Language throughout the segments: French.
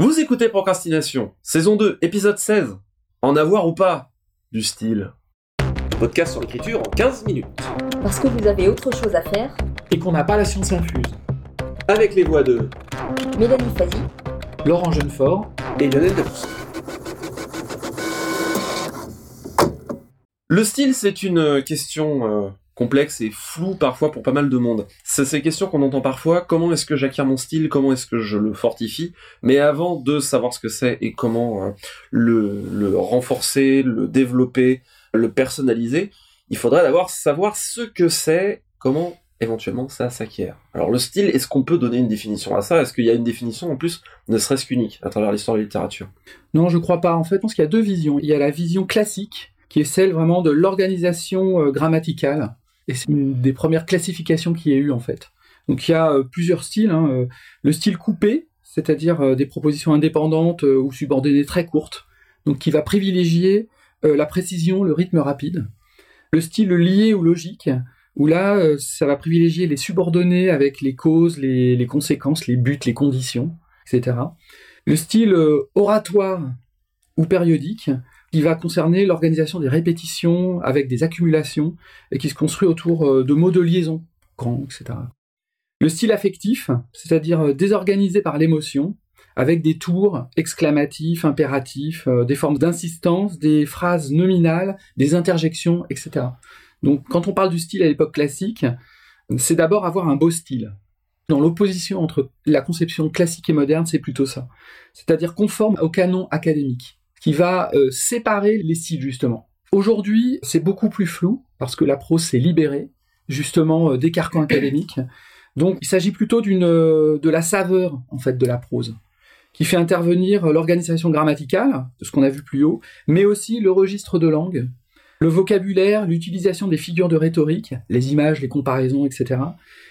Vous écoutez Procrastination, saison 2, épisode 16. En avoir ou pas Du style. Podcast sur l'écriture en 15 minutes. Parce que vous avez autre chose à faire. Et qu'on n'a pas la science infuse. Avec les voix de Mélanie Fazi, Laurent Jeunefort. et Lionel Debrousse. Le style, c'est une question euh, complexe et floue parfois pour pas mal de monde. C'est ces questions qu'on entend parfois, comment est-ce que j'acquiers mon style, comment est-ce que je le fortifie, mais avant de savoir ce que c'est et comment euh, le, le renforcer, le développer, le personnaliser, il faudrait d'abord savoir ce que c'est, comment éventuellement ça s'acquiert. Alors le style, est-ce qu'on peut donner une définition à ça? Est-ce qu'il y a une définition en plus, ne serait-ce qu'unique, à travers l'histoire de la littérature? Non, je crois pas. En fait, je pense qu'il y a deux visions. Il y a la vision classique, qui est celle vraiment de l'organisation euh, grammaticale. C'est une des premières classifications qu'il y a eu, en fait. Donc il y a euh, plusieurs styles. hein, euh, Le style coupé, c'est-à-dire euh, des propositions indépendantes ou subordonnées très courtes, qui va privilégier la précision, le rythme rapide. Le style lié ou logique, où là, ça va privilégier les subordonnés avec les causes, les, conséquences, les buts, les conditions, etc. Le style oratoire ou périodique, qui va concerner l'organisation des répétitions avec des accumulations et qui se construit autour euh, de mots de liaison, grand, etc. Le style affectif, c'est-à-dire euh, désorganisé par l'émotion, avec des tours exclamatifs, impératifs, euh, des formes d'insistance, des phrases nominales, des interjections, etc. Donc quand on parle du style à l'époque classique, c'est d'abord avoir un beau style. Dans l'opposition entre la conception classique et moderne, c'est plutôt ça. C'est-à-dire conforme au canon académique, qui va euh, séparer les styles justement. Aujourd'hui, c'est beaucoup plus flou, parce que la prose s'est libérée, justement, euh, des carcans académiques. Donc il s'agit plutôt d'une euh, de la saveur, en fait, de la prose qui fait intervenir l'organisation grammaticale, de ce qu'on a vu plus haut, mais aussi le registre de langue, le vocabulaire, l'utilisation des figures de rhétorique, les images, les comparaisons, etc.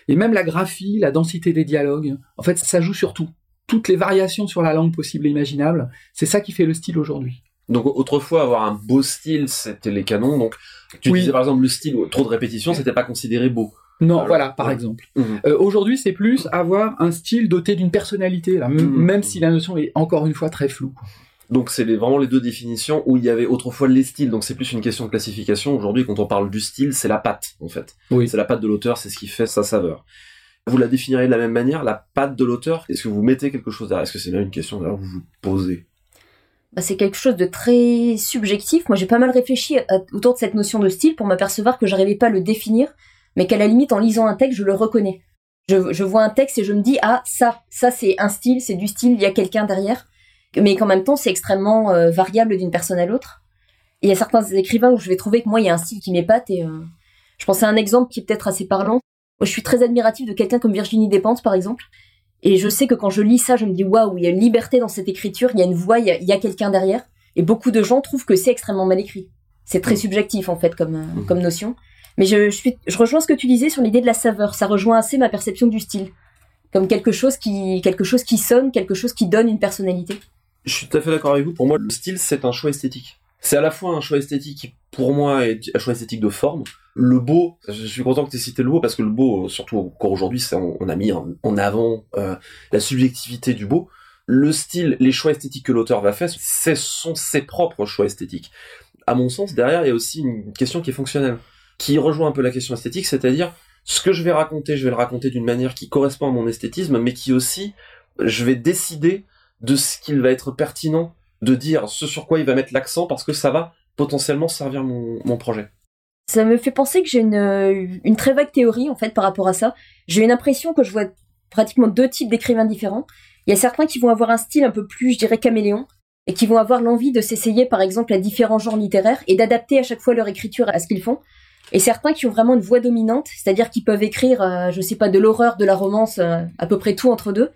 Et même la graphie, la densité des dialogues. En fait, ça joue sur tout. Toutes les variations sur la langue possibles et imaginables, c'est ça qui fait le style aujourd'hui. Donc autrefois, avoir un beau style, c'était les canons. Donc tu Oui. disais par exemple le style, trop de répétitions, c'était pas considéré beau. Non, Alors, voilà, par ouais. exemple. Mhm. Euh, aujourd'hui, c'est plus avoir un style doté d'une personnalité, là, m- Mhm. même si la notion est encore une fois très floue. Donc c'est vraiment les deux définitions où il y avait autrefois les styles. Donc c'est plus une question de classification. Aujourd'hui, quand on parle du style, c'est la patte en fait. Oui. C'est la patte de l'auteur, c'est ce qui fait sa saveur. Vous la définirez de la même manière, la patte de l'auteur? Est-ce que vous mettez quelque chose derrière? Est-ce que c'est là une question que vous vous posez? Bah, c'est quelque chose de très subjectif. Moi, j'ai pas mal réfléchi à- autour de cette notion de style pour m'apercevoir que j'arrivais pas à le définir, mais qu'à la limite, en lisant un texte, je le reconnais. Je, vois un texte et je me dis, ah, ça, ça c'est un style, c'est du style, il y a quelqu'un derrière. Mais qu'en même temps, c'est extrêmement euh, variable d'une personne à l'autre. Il y a certains écrivains où je vais trouver que moi, il y a un style qui m'épate et euh, je pense à un exemple qui est peut-être assez parlant. Moi, je suis très admirative de quelqu'un comme Virginie Despentes, par exemple. Et je sais que quand je lis ça, je me dis waouh, il y a une liberté dans cette écriture, il y a une voix, il y a, quelqu'un derrière. Et beaucoup de gens trouvent que c'est extrêmement mal écrit. C'est très Mm. subjectif en fait comme euh, Mhm. comme notion. Mais je, je suis, je rejoins ce que tu disais sur l'idée de la saveur. Ça rejoint assez ma perception du style, comme quelque chose qui quelque chose qui sonne, quelque chose qui donne une personnalité. Je suis tout à fait d'accord avec vous. Pour moi, le style, c'est un choix esthétique. C'est à la fois un choix esthétique qui, pour moi, est un choix esthétique de forme. Le beau, je suis content que tu aies cité le beau parce que le beau, surtout encore aujourd'hui, on, on a mis en, avant euh, la subjectivité du beau. Le style, les choix esthétiques que l'auteur va faire, ce sont ses propres choix esthétiques. À mon sens, derrière, il y a aussi une question qui est fonctionnelle, qui rejoint un peu la question esthétique, c'est-à-dire ce que je vais raconter, je vais le raconter d'une manière qui correspond à mon esthétisme, mais qui aussi, je vais décider de ce qu'il va être pertinent de dire, ce sur quoi il va mettre l'accent, parce que ça va potentiellement servir mon projet. Ça me fait penser que j'ai une, euh, une très vague théorie en fait par rapport à ça. J'ai une impression que je vois pratiquement deux types d'écrivains différents. Il y a certains qui vont avoir un style un peu plus, je dirais, caméléon, et qui vont avoir l'envie de s'essayer par exemple à différents genres littéraires et d'adapter à chaque fois leur écriture à ce qu'ils font. Et certains qui ont vraiment une voix dominante, c'est-à-dire qu'ils peuvent écrire, euh, je sais pas, de l'horreur, de la romance, euh, à peu près tout entre deux.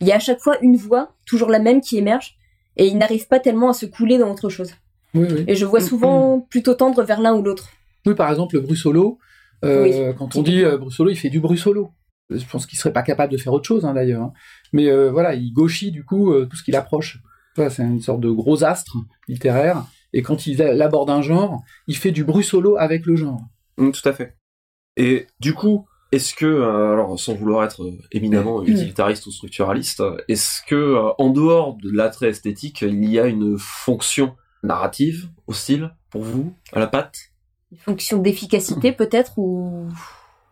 Il y a à chaque fois une voix, toujours la même, qui émerge, et ils n'arrivent pas tellement à se couler dans autre chose. Oui, oui. Et je vois souvent plutôt tendre vers l'un ou l'autre. Oui, par exemple, le Brussolo, euh, Oui. quand on dit euh, Brussolo, il fait du Brussolo. Je pense qu'il serait pas capable de faire autre chose, hein, d'ailleurs. hein. Mais euh, voilà, il gauchit, du coup, euh, tout ce qu'il approche. Voilà, c'est une sorte de gros astre littéraire. Et quand il aborde un genre, il fait du Brussolo avec le genre. Mm, tout à fait. Et du coup, Est-ce que, alors sans vouloir être éminemment Mm. utilitariste ou structuraliste, est-ce que en dehors de l'attrait esthétique, il y a une fonction narrative au style pour vous, à la patte? Une fonction d'efficacité peut-être ou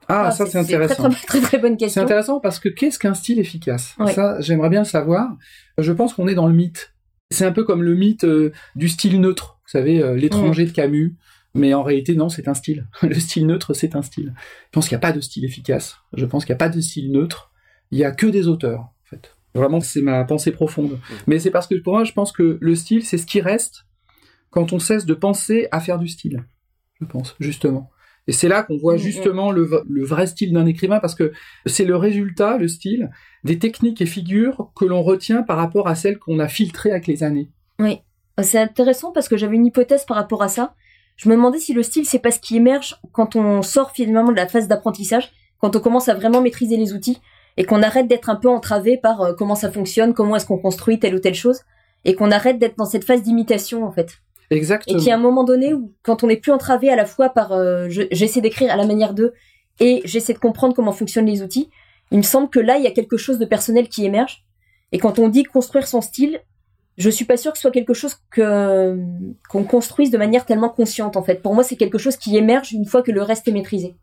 Ah, Ah, ça c'est intéressant. très très très bonne C'est question. intéressant parce que qu'est-ce qu'un style efficace? Ouais. Ça, j'aimerais bien le savoir. Je pense qu'on est dans le mythe. C'est un peu comme le mythe euh, du style neutre. Vous savez, euh, l'étranger de Camus. Mais en réalité, non, c'est un style. Le style neutre, c'est un style. Je pense qu'il n'y a pas de style efficace. Je pense qu'il n'y a pas de style neutre. Il n'y a que des auteurs, en fait. Vraiment, c'est ma pensée profonde. Mais c'est parce que pour moi, je pense que le style, c'est ce qui reste quand on cesse de penser à faire du style. Je pense, justement. Et c'est là qu'on voit Mhm. justement le, v- le vrai style d'un écrivain, parce que c'est le résultat, le style, des techniques et figures que l'on retient par rapport à celles qu'on a filtrées avec les années. Oui, c'est intéressant parce que j'avais une hypothèse par rapport à ça. Je me demandais si le style c'est pas ce qui émerge quand on sort finalement de la phase d'apprentissage, quand on commence à vraiment maîtriser les outils et qu'on arrête d'être un peu entravé par euh, comment ça fonctionne, comment est-ce qu'on construit telle ou telle chose et qu'on arrête d'être dans cette phase d'imitation en fait. Et Exactement. qu'il y a un moment donné où quand on n'est plus entravé à la fois par euh, je- j'essaie d'écrire à la manière d'eux et j'essaie de comprendre comment fonctionnent les outils, il me semble que là il y a quelque chose de personnel qui émerge. Et quand on dit construire son style, je suis pas sûre que ce soit quelque chose que qu'on construise de manière tellement consciente en fait. Pour moi, c'est quelque chose qui émerge une fois que le reste est maîtrisé.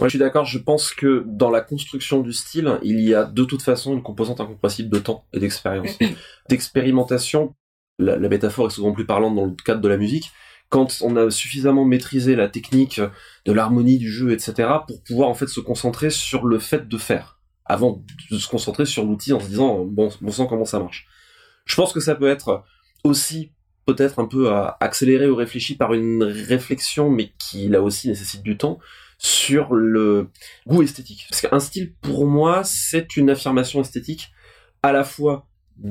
Ouais, je suis d'accord. Je pense que dans la construction du style, il y a de toute façon une composante incompressible de temps et d'expérience, d'expérimentation. La, métaphore est souvent plus parlante dans le cadre de la musique. Quand on a suffisamment maîtrisé la technique de l'harmonie du jeu, etc., pour pouvoir en fait se concentrer sur le fait de faire, avant de se concentrer sur l'outil en se disant bon, bon sang comment ça marche. Je pense que ça peut être aussi peut-être un peu euh, accéléré ou réfléchi par une réflexion, mais qui là aussi nécessite du temps sur le goût esthétique. Parce qu'un style, pour moi, c'est une affirmation esthétique à la fois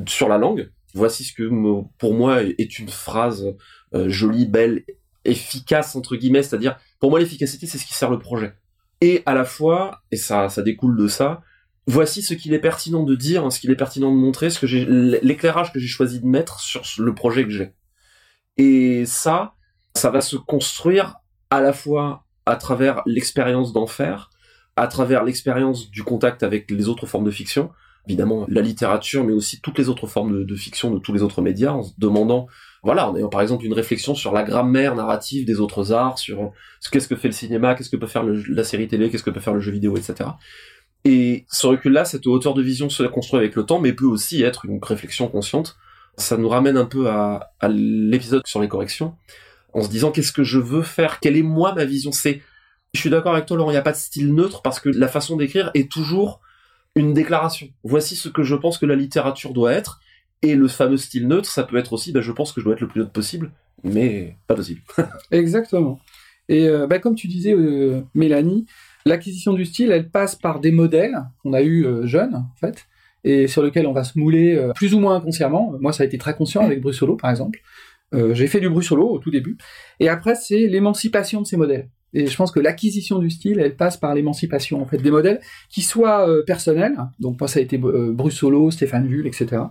sur la langue. Voici ce que pour moi est une phrase euh, jolie, belle, efficace entre guillemets. C'est-à-dire, pour moi, l'efficacité, c'est ce qui sert le projet. Et à la fois, et ça, ça découle de ça. Voici ce qu'il est pertinent de dire, ce qu'il est pertinent de montrer, ce que j'ai, l'éclairage que j'ai choisi de mettre sur le projet que j'ai. Et ça, ça va se construire à la fois à travers l'expérience d'en faire, à travers l'expérience du contact avec les autres formes de fiction, évidemment la littérature, mais aussi toutes les autres formes de, fiction de tous les autres médias, en se demandant, voilà, en ayant par exemple une réflexion sur la grammaire narrative des autres arts, sur ce qu'est-ce que fait le cinéma, qu'est-ce que peut faire la série télé, qu'est-ce que peut faire le jeu vidéo, etc. Et ce recul-là, cette hauteur de vision se construit avec le temps, mais peut aussi être une réflexion consciente. Ça nous ramène un peu à, à l'épisode sur les corrections, en se disant qu'est-ce que je veux faire, quelle est moi ma vision? C'est, je suis d'accord avec toi, Laurent, il n'y a pas de style neutre parce que la façon d'écrire est toujours une déclaration. Voici ce que je pense que la littérature doit être. Et le fameux style neutre, ça peut être aussi, ben, je pense que je dois être le plus neutre possible, mais pas possible. Exactement. Et euh, bah, comme tu disais, euh, Mélanie, l'acquisition du style, elle passe par des modèles qu'on a eu euh, jeunes, en fait, et sur lesquels on va se mouler plus ou moins inconsciemment. Moi, ça a été très conscient avec Brussolo, par exemple. J'ai fait du Brussolo au tout début. Et après, c'est l'émancipation de ces modèles. Et je pense que l'acquisition du style, elle passe par l'émancipation en fait des modèles qui soient euh, personnels, donc moi ça a été euh, Brussolo, Stéphane Vull, etc.,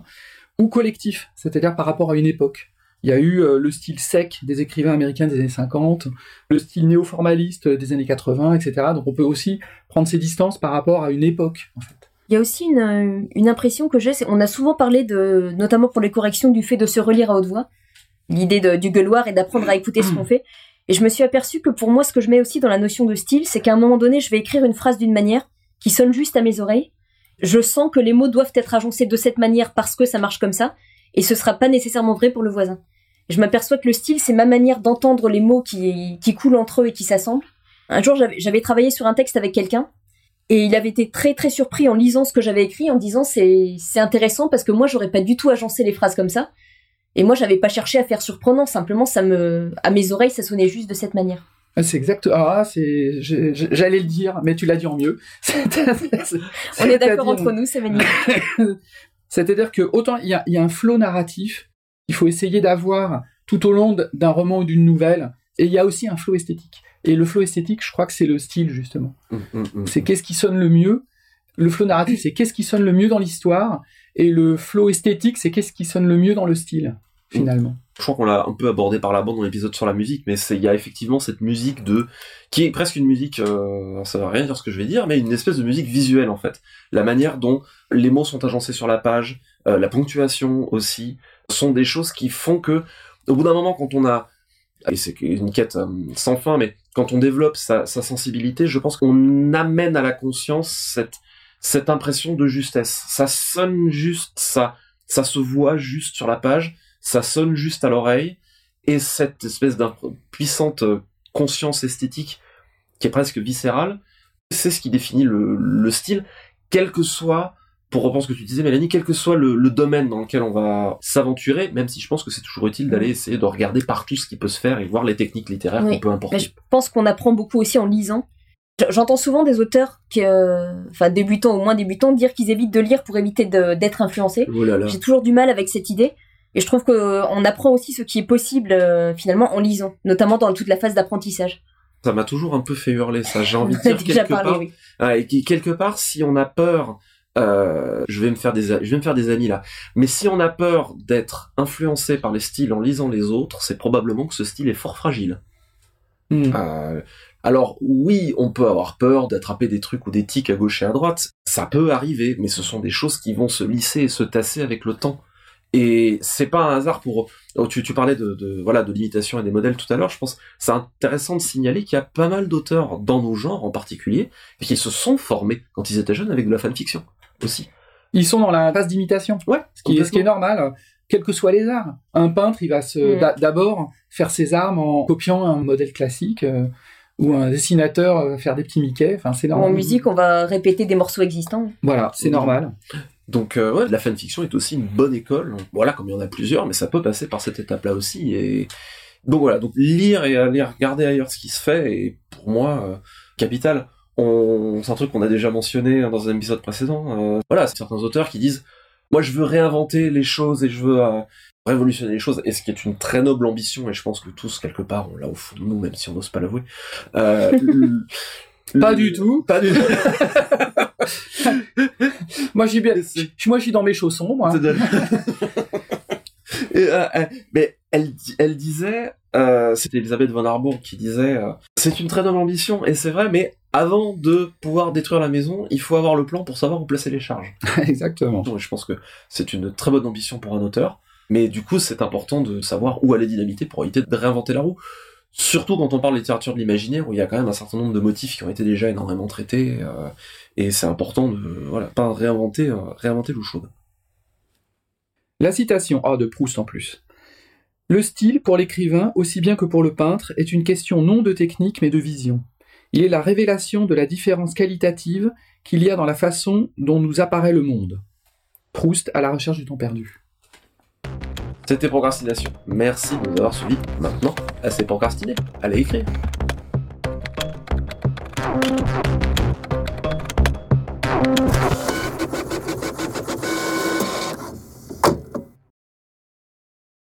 ou collectifs, c'est-à-dire par rapport à une époque. Il y a eu euh, le style sec des écrivains américains des années 50, le style néo-formaliste des années 80, etc. Donc on peut aussi prendre ses distances par rapport à une époque, en fait. Il y a aussi une, une impression que j'ai, c'est on a souvent parlé de, notamment pour les corrections, du fait de se relire à haute voix, l'idée du gueuloir et d'apprendre à écouter ce qu'on fait. Et je me suis aperçu que pour moi, ce que je mets aussi dans la notion de style, c'est qu'à un moment donné, je vais écrire une phrase d'une manière qui sonne juste à mes oreilles. Je sens que les mots doivent être agencés de cette manière parce que ça marche comme ça, et ce sera pas nécessairement vrai pour le voisin. Je m'aperçois que le style, c'est ma manière d'entendre les mots qui, qui coulent entre eux et qui s'assemblent. Un jour, j'avais travaillé sur un texte avec quelqu'un, et il avait été très très surpris en lisant ce que j'avais écrit, en disant c'est intéressant parce que moi j'aurais pas du tout agencé les phrases comme ça. Et moi j'avais pas cherché à faire surprenant, simplement ça me à mes oreilles ça sonnait juste de cette manière. Ah, C'est exact. Ah, c'est. J'allais le dire, mais tu l'as dit en mieux. On est d'accord entre nous, c'est magnifique. C'est-à-dire que autant il y a, il y a un flot narratif qu'il faut essayer d'avoir tout au long d'un roman ou d'une nouvelle, et il y a aussi un flot esthétique. Et le flot esthétique, je crois que c'est le style justement. Mm, C'est qu'est-ce qui sonne le mieux. Le flot narratif, c'est qu'est-ce qui sonne le mieux dans l'histoire, et le flot esthétique, c'est qu'est-ce qui sonne le mieux dans le style, finalement. Je crois qu'on l'a un peu abordé par la bande dans l'épisode sur la musique, mais il y a effectivement cette musique de qui est presque une musique, euh, ça va rien dire ce que je vais dire, mais une espèce de musique visuelle en fait. La manière dont les mots sont agencés sur la page, euh, la ponctuation aussi, sont des choses qui font que, au bout d'un moment, quand on a et c'est une quête euh, sans fin, mais quand on développe sa sensibilité, je pense qu'on amène à la conscience cette cette impression de justesse. Ça sonne juste, ça ça se voit juste sur la page, ça sonne juste à l'oreille, et cette espèce de puissante euh, conscience esthétique qui est presque viscérale, c'est ce qui définit le, style, quel que soit, pour reprendre ce que tu disais Mélanie, quel que soit le, domaine dans lequel on va s'aventurer, même si je pense que c'est toujours utile d'aller essayer de regarder partout ce qui peut se faire et voir les techniques littéraires qu'on peut importer. je pense qu'on apprend beaucoup aussi en lisant. J'entends souvent des auteurs, qui, euh, enfin débutants au moins débutants, dire qu'ils évitent de lire pour éviter d'être influencés. Oh J'ai toujours du mal avec cette idée. Et je trouve qu'on euh, apprend aussi ce qui est possible euh, finalement en lisant, notamment dans toute la phase d'apprentissage. Ça m'a toujours un peu fait hurler ça. J'ai envie de dire quelque part. Ah, et quelque part, si on a peur, euh, je vais me faire des, je vais me faire des amis là. Mais si on a peur d'être influencé par les styles en lisant les autres, c'est probablement que ce style est fort fragile. Euh, alors oui, on peut avoir peur d'attraper des trucs ou des tics à gauche et à droite. Ça peut arriver, mais ce sont des choses qui vont se lisser et se tasser avec le temps. Et c'est pas un hasard pour. Oh, tu, tu parlais de, de, voilà de l'imitation et des modèles tout à l'heure. Je pense c'est intéressant de signaler qu'il y a pas mal d'auteurs dans nos genres en particulier qui se sont formés quand ils étaient jeunes avec de la fanfiction aussi. Ils sont dans la phase d'imitation. Ouais. Ce qui, est, ce qui est normal, quels que soient les arts. Un peintre, il va se mm. d'abord faire ses armes en copiant un modèle classique. Euh, ou un dessinateur va faire des petits Mickey, enfin c'est normal. En musique, on va répéter des morceaux existants. Voilà, c'est normal. Donc euh, ouais, la fanfiction est aussi une bonne école. Voilà, comme il y en a plusieurs, mais ça peut passer par cette étape-là aussi. Et donc voilà, donc lire et aller regarder ailleurs ce qui se fait est pour moi euh, capital. On... C'est un truc qu'on a déjà mentionné dans un épisode précédent. Euh, voilà, c'est certains auteurs qui disent moi je veux réinventer les choses et je veux euh, révolutionner les choses, et ce qui est une très noble ambition, et je pense que tous quelque part on l'a au fond de nous, même si on n'ose pas l'avouer. Euh, pas du tout. Pas du tout. moi, j'ai bien, moi, je suis dans mes chaussons, moi. Euh, euh, mais elle, elle disait, euh, c'était Elisabeth von Harbour qui disait, euh, c'est une très bonne ambition, et c'est vrai, mais avant de pouvoir détruire la maison, il faut avoir le plan pour savoir où placer les charges. Exactement. je pense que c'est une très bonne ambition pour un auteur, mais du coup, c'est important de savoir où aller dynamiter pour éviter de réinventer la roue. Surtout quand on parle de littérature de l'imaginaire, où il y a quand même un certain nombre de motifs qui ont été déjà énormément traités, euh, et c'est important de voilà, pas réinventer, euh, réinventer l'eau chaude. La citation A de Proust en plus. Le style, pour l'écrivain, aussi bien que pour le peintre, est une question non de technique mais de vision. Il est la révélation de la différence qualitative qu'il y a dans la façon dont nous apparaît le monde. Proust à la recherche du temps perdu. C'était Procrastination. Merci de nous avoir suivis. Maintenant, assez procrastiné. Allez écrire.